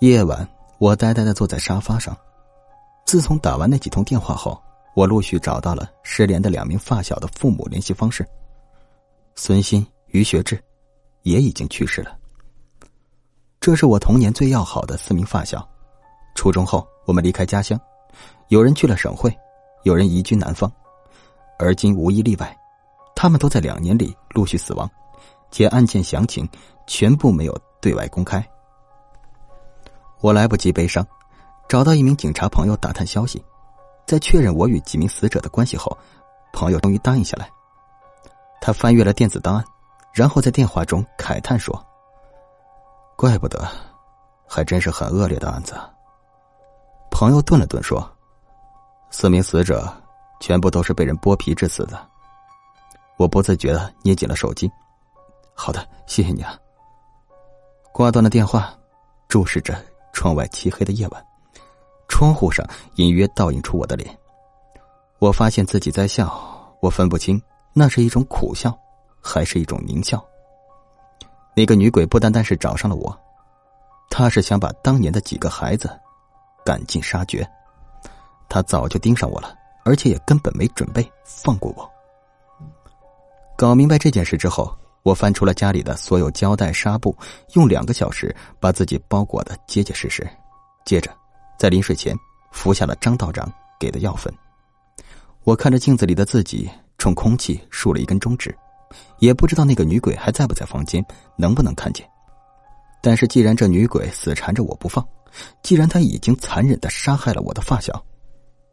夜晚，我呆呆的坐在沙发上。自从打完那几通电话后，我陆续找到了失联的两名发小的父母联系方式。孙鑫、于学志，也已经去世了。这是我童年最要好的四名发小。初中后，我们离开家乡，有人去了省会，有人移居南方，而今无一例外，他们都在两年里陆续死亡，且案件详情全部没有对外公开。我来不及悲伤，找到一名警察朋友打探消息，在确认我与几名死者的关系后，朋友终于答应下来。他翻阅了电子档案，然后在电话中慨叹说：“怪不得，还真是很恶劣的案子。”朋友顿了顿说：“四名死者全部都是被人剥皮致死的。”我不自觉的捏紧了手机。“好的，谢谢你啊。”挂断了电话，注视着。窗外漆黑的夜晚，窗户上隐约倒映出我的脸。我发现自己在笑，我分不清那是一种苦笑，还是一种狞笑。那个女鬼不单单是找上了我，她是想把当年的几个孩子赶尽杀绝。她早就盯上我了，而且也根本没准备放过我。搞明白这件事之后。我翻出了家里的所有胶带、纱布，用两个小时把自己包裹的结结实实。接着，在临睡前服下了张道长给的药粉。我看着镜子里的自己，冲空气竖了一根中指，也不知道那个女鬼还在不在房间，能不能看见。但是，既然这女鬼死缠着我不放，既然她已经残忍的杀害了我的发小，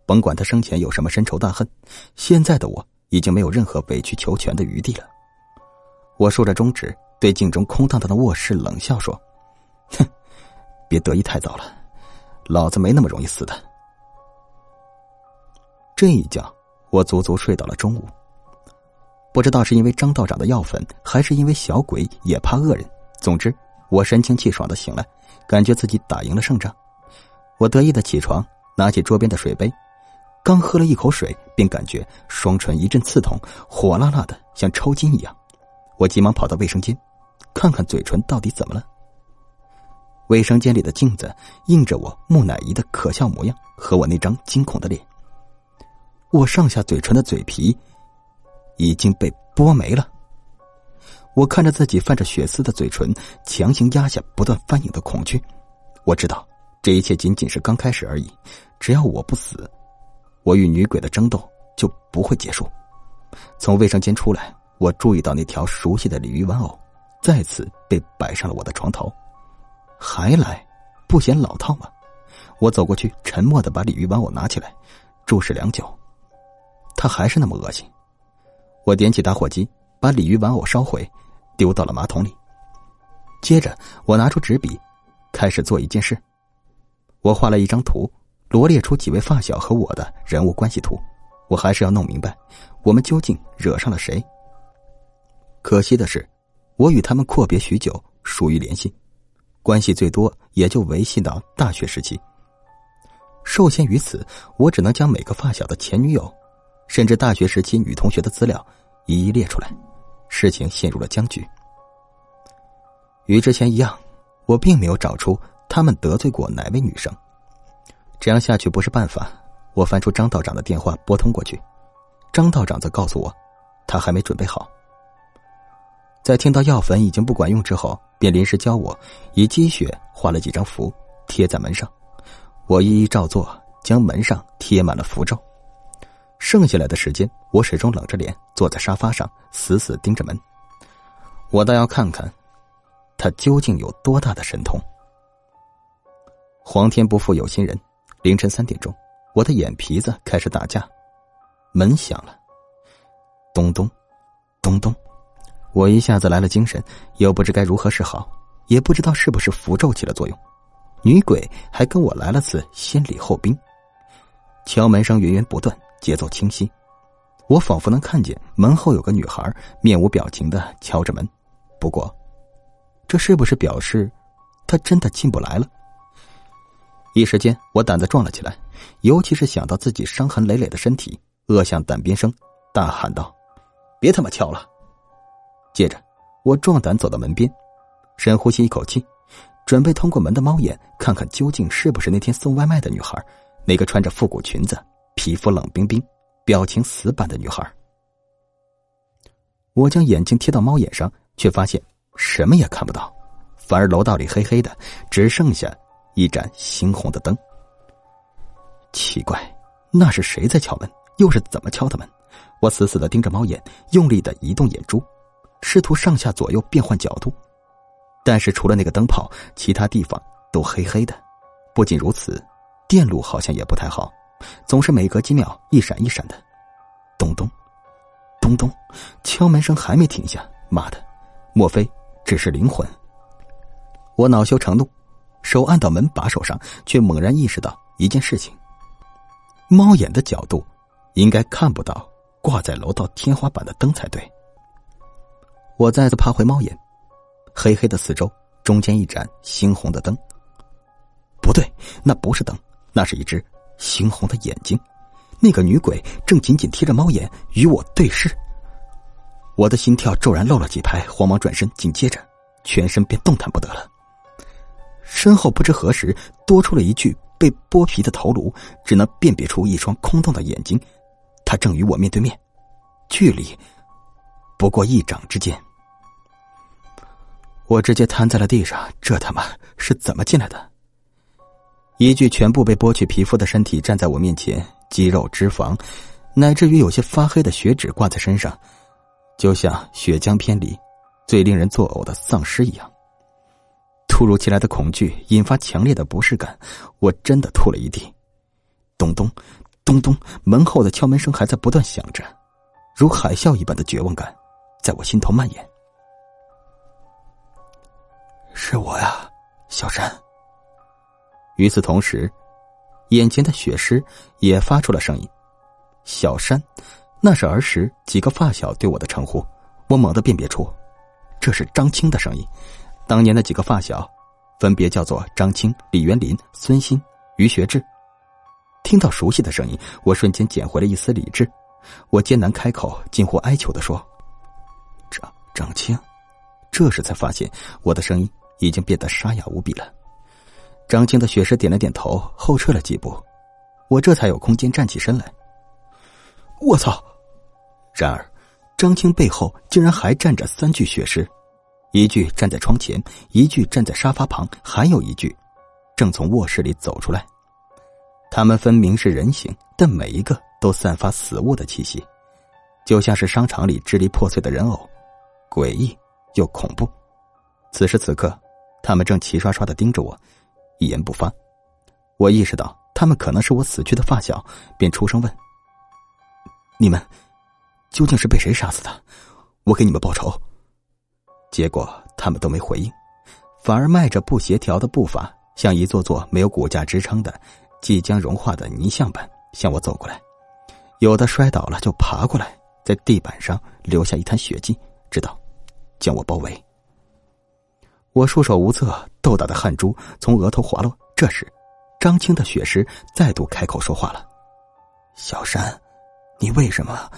甭管她生前有什么深仇大恨，现在的我已经没有任何委曲求全的余地了。我竖着中指，对镜中空荡荡的卧室冷笑说：“哼，别得意太早了，老子没那么容易死的。”这一觉，我足足睡到了中午。不知道是因为张道长的药粉，还是因为小鬼也怕恶人。总之，我神清气爽的醒来，感觉自己打赢了胜仗。我得意的起床，拿起桌边的水杯，刚喝了一口水，便感觉双唇一阵刺痛，火辣辣的，像抽筋一样。我急忙跑到卫生间，看看嘴唇到底怎么了。卫生间里的镜子映着我木乃伊的可笑模样和我那张惊恐的脸。我上下嘴唇的嘴皮已经被剥没了。我看着自己泛着血丝的嘴唇，强行压下不断翻涌的恐惧。我知道这一切仅仅是刚开始而已。只要我不死，我与女鬼的争斗就不会结束。从卫生间出来。我注意到那条熟悉的鲤鱼玩偶，再次被摆上了我的床头，还来，不嫌老套吗？我走过去，沉默的把鲤鱼玩偶拿起来，注视良久，它还是那么恶心。我点起打火机，把鲤鱼玩偶烧毁，丢到了马桶里。接着，我拿出纸笔，开始做一件事。我画了一张图，罗列出几位发小和我的人物关系图。我还是要弄明白，我们究竟惹上了谁。可惜的是，我与他们阔别许久，疏于联系，关系最多也就维系到大学时期。受限于此，我只能将每个发小的前女友，甚至大学时期女同学的资料一一列出来，事情陷入了僵局。与之前一样，我并没有找出他们得罪过哪位女生，这样下去不是办法。我翻出张道长的电话拨通过去，张道长则告诉我，他还没准备好。在听到药粉已经不管用之后，便临时教我以积雪画了几张符贴在门上，我一一照做，将门上贴满了符咒。剩下来的时间，我始终冷着脸坐在沙发上，死死盯着门。我倒要看看，他究竟有多大的神通。皇天不负有心人，凌晨三点钟，我的眼皮子开始打架，门响了，咚咚，咚咚。我一下子来了精神，又不知该如何是好，也不知道是不是符咒起了作用。女鬼还跟我来了次先礼后兵，敲门声源源不断，节奏清晰。我仿佛能看见门后有个女孩面无表情的敲着门。不过，这是不是表示她真的进不来了？一时间，我胆子壮了起来，尤其是想到自己伤痕累累的身体，恶向胆边生，大喊道：“别他妈敲了！”接着，我壮胆走到门边，深呼吸一口气，准备通过门的猫眼看看究竟是不是那天送外卖的女孩，那个穿着复古裙子、皮肤冷冰冰、表情死板的女孩。我将眼睛贴到猫眼上，却发现什么也看不到，反而楼道里黑黑的，只剩下一盏猩红的灯。奇怪，那是谁在敲门？又是怎么敲的门？我死死的盯着猫眼，用力的移动眼珠，试图上下左右变换角度。但是除了那个灯泡，其他地方都黑黑的。不仅如此，电路好像也不太好，总是每隔几秒一闪一闪的。咚咚，咚咚，敲门声还没停下。妈的，莫非只是灵魂？我恼羞成怒，手按到门把手上，却猛然意识到一件事情：猫眼的角度应该看不到挂在楼道天花板的灯才对。我再次爬回猫眼。黑黑的四周，中间一盏猩红的灯。不对，那不是灯，那是一只猩红的眼睛。那个女鬼正紧紧贴着猫眼与我对视。我的心跳骤然漏了几拍，慌忙转身，紧接着全身便动弹不得了。身后不知何时多出了一具被剥皮的头颅，只能辨别出一双空洞的眼睛。他正与我面对面，距离不过一掌之间。我直接瘫在了地上，这他妈是怎么进来的？一具全部被剥去皮肤的身体站在我面前，肌肉、脂肪，乃至于有些发黑的血脂挂在身上，就像《血浆篇》里最令人作呕的丧尸一样。突如其来的恐惧引发强烈的不适感，我真的吐了一地。咚咚，咚咚，门后的敲门声还在不断响着，如海啸一般的绝望感在我心头蔓延。是我呀，小山。与此同时，眼前的血尸也发出了声音：“小山。”那是儿时几个发小对我的称呼。我猛地辨别出，这是张青的声音。当年的几个发小，分别叫做张青、李元林、孙鑫、于学志。听到熟悉的声音，我瞬间捡回了一丝理智。我艰难开口，近乎哀求的说：“张青。”这时才发现，我的声音。已经变得沙哑无比了。张青的血尸点了点头，后撤了几步，我这才有空间站起身来。我操！然而，张青背后竟然还站着三具血尸，一具站在窗前，一具站在沙发旁，还有一具正从卧室里走出来。他们分明是人形，但每一个都散发死物的气息，就像是商场里支离破碎的人偶，诡异又恐怖。此时此刻。他们正齐刷刷的盯着我，一言不发。我意识到他们可能是我死去的发小，便出声问：“你们究竟是被谁杀死的？我给你们报仇。”结果他们都没回应，反而迈着不协调的步伐，像一座座没有骨架支撑的、即将融化的泥像般向我走过来。有的摔倒了就爬过来，在地板上留下一滩血迹，直到将我包围。我束手无策，豆大的汗珠从额头滑落。这时，张青的血尸再度开口说话了：“小山，你为什么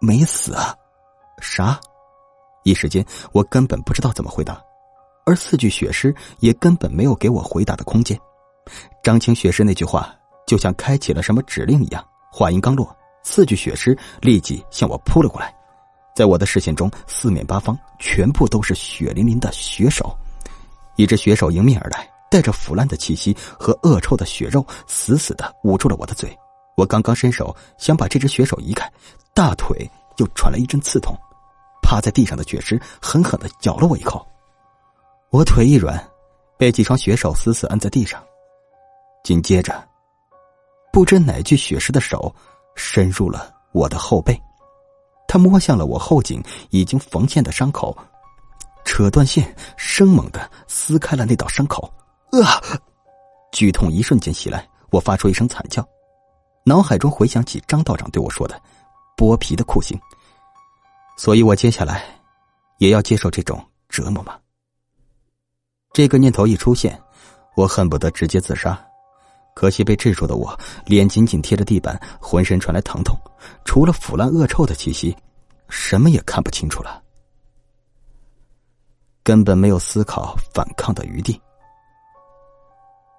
没死啊？”啥？一时间，我根本不知道怎么回答，而四具血尸也根本没有给我回答的空间。张青血尸那句话就像开启了什么指令一样，话音刚落，四具血尸立即向我扑了过来。在我的视线中，四面八方全部都是血淋淋的血手。一只血手迎面而来，带着腐烂的气息和恶臭的血肉，死死的捂住了我的嘴。我刚刚伸手想把这只血手移开，大腿又传来一阵刺痛，趴在地上的血尸狠狠的咬了我一口。我腿一软，被几双血手死死摁在地上。紧接着，不知哪具血尸的手伸入了我的后背。他摸向了我后颈已经缝线的伤口，扯断线，生猛的撕开了那道伤口。啊！剧痛一瞬间袭来，我发出一声惨叫，脑海中回想起张道长对我说的“剥皮的酷刑”，所以我接下来也要接受这种折磨吗？这个念头一出现，我恨不得直接自杀。可惜被制住的我，脸紧紧贴着地板，浑身传来疼痛，除了腐烂恶臭的气息，什么也看不清楚了，根本没有思考反抗的余地。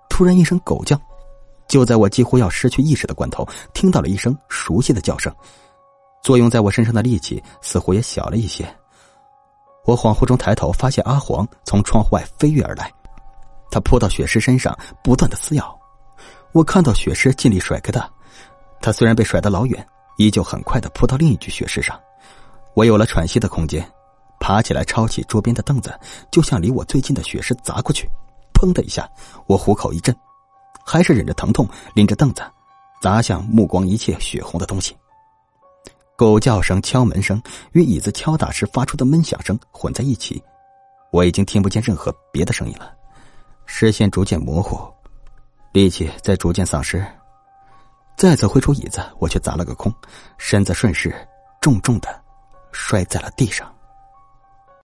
突然一声狗叫，就在我几乎要失去意识的关头，听到了一声熟悉的叫声。作用在我身上的力气似乎也小了一些。我恍惚中抬头，发现阿黄从窗户外飞跃而来，他扑到雪狮身上，不断的撕咬。我看到雪狮尽力甩开他，他虽然被甩得老远，依旧很快的扑到另一具雪狮上。我有了喘息的空间，爬起来抄起桌边的凳子，就向离我最近的雪狮砸过去。砰的一下，我虎口一震，还是忍着疼痛拎着凳子砸向目光一切血红的东西。狗叫声、敲门声与椅子敲打时发出的闷响声混在一起，我已经听不见任何别的声音了。视线逐渐模糊，力气在逐渐丧失。再次挥出椅子，我却砸了个空，身子顺势重重的摔在了地上。